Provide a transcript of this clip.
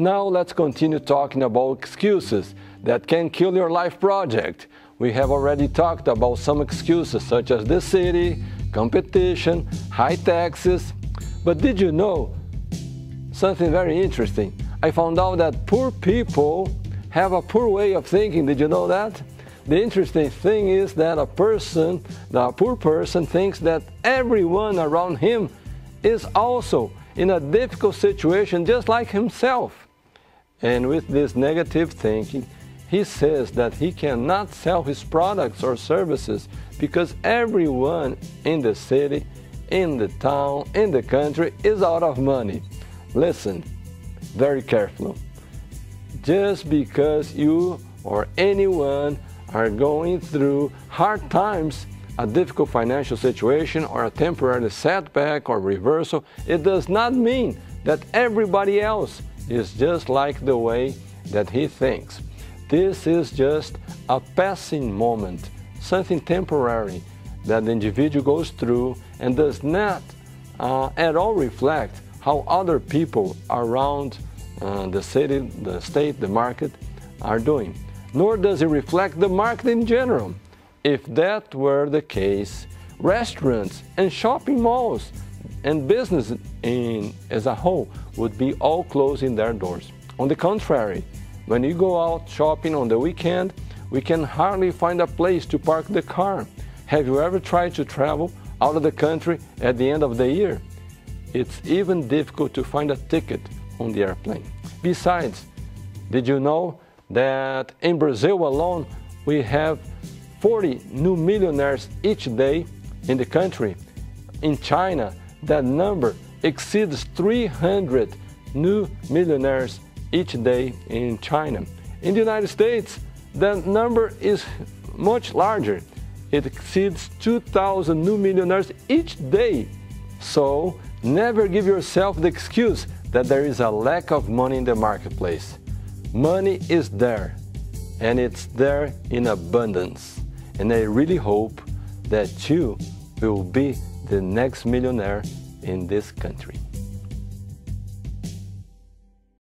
Now let's continue talking about excuses that can kill your life project. We have already talked about some excuses such as the city, competition, high taxes. But did you know something very interesting? I found out that poor people have a poor way of thinking. Did you know that? The interesting thing is that a person, the poor person, thinks that everyone around him is also in a difficult situation just like himself. And with this negative thinking, he says that he cannot sell his products or services because everyone in the city, in the town, in the country is out of money. Listen very carefully. Just because you or anyone are going through hard times, a difficult financial situation, or a temporary setback or reversal, it does not mean that everybody else is just like the way that he thinks. This is just a passing moment, something temporary that the individual goes through and does not uh, at all reflect how other people around uh, the city, the state, the market are doing. Nor does it reflect the market in general. If that were the case, restaurants and shopping malls and business in, as a whole would be all closing their doors. On the contrary, when you go out shopping on the weekend, we can hardly find a place to park the car. Have you ever tried to travel out of the country at the end of the year? It's even difficult to find a ticket on the airplane. Besides, did you know that in Brazil alone we have 40 new millionaires each day in the country? In China, that number exceeds 300 new millionaires each day in China. In the United States, the number is much larger. It exceeds 2,000 new millionaires each day. So never give yourself the excuse that there is a lack of money in the marketplace. Money is there, and it's there in abundance. And I really hope that you will be the next millionaire in this country.